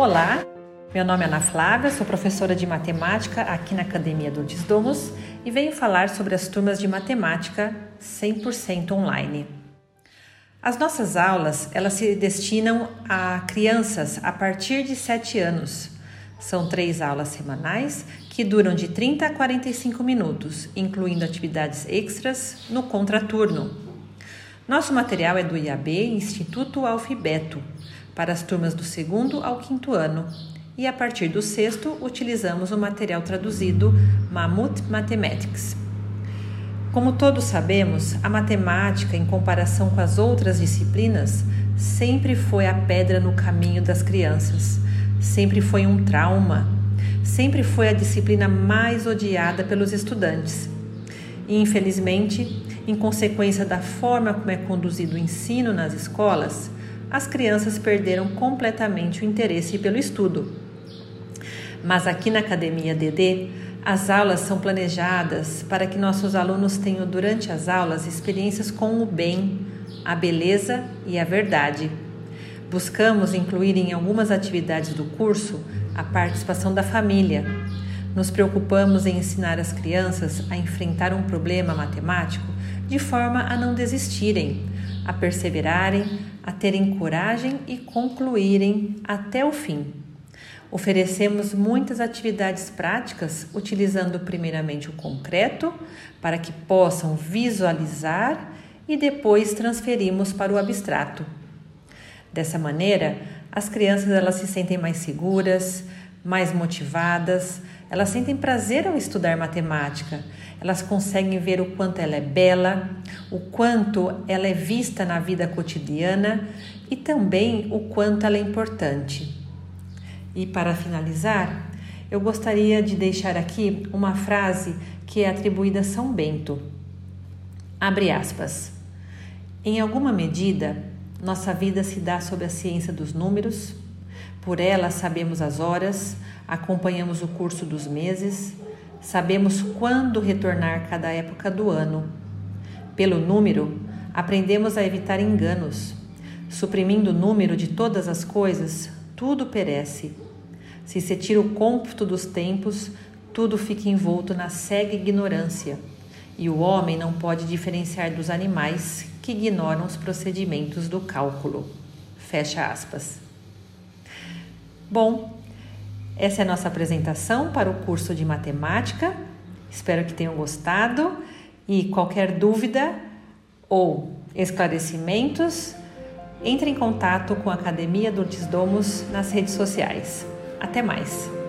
Olá, meu nome é Ana Flávia, sou professora de matemática aqui na Academia do Desdomos e venho falar sobre as turmas de matemática 100% online. As nossas aulas, elas se destinam a crianças a partir de 7 anos. São três aulas semanais que duram de 30 a 45 minutos, incluindo atividades extras no contraturno. Nosso material é do IAB Instituto Alfibeto, para as turmas do segundo ao quinto ano, e a partir do sexto utilizamos o material traduzido Mammoth Mathematics. Como todos sabemos, a matemática, em comparação com as outras disciplinas, sempre foi a pedra no caminho das crianças, sempre foi um trauma, sempre foi a disciplina mais odiada pelos estudantes. E, infelizmente, em consequência da forma como é conduzido o ensino nas escolas, as crianças perderam completamente o interesse pelo estudo. Mas aqui na Academia DD, as aulas são planejadas para que nossos alunos tenham durante as aulas experiências com o bem, a beleza e a verdade. Buscamos incluir em algumas atividades do curso a participação da família. Nos preocupamos em ensinar as crianças a enfrentar um problema matemático de forma a não desistirem, a perseverarem, a terem coragem e concluírem até o fim. Oferecemos muitas atividades práticas utilizando primeiramente o concreto para que possam visualizar e depois transferimos para o abstrato. Dessa maneira, as crianças elas se sentem mais seguras, mais motivadas, elas sentem prazer ao estudar matemática, elas conseguem ver o quanto ela é bela, o quanto ela é vista na vida cotidiana e também o quanto ela é importante. E para finalizar, eu gostaria de deixar aqui uma frase que é atribuída a São Bento. Abre aspas. Em alguma medida, nossa vida se dá sob a ciência dos números, por ela sabemos as horas, acompanhamos o curso dos meses, sabemos quando retornar cada época do ano. Pelo número, aprendemos a evitar enganos. Suprimindo o número de todas as coisas, tudo perece. Se se tira o cômputo dos tempos, tudo fica envolto na cega ignorância, e o homem não pode diferenciar dos animais que ignoram os procedimentos do cálculo. Fecha aspas. Bom, essa é a nossa apresentação para o curso de matemática. Espero que tenham gostado e qualquer dúvida ou esclarecimentos, entre em contato com a Academia do Desdomos nas redes sociais. Até mais!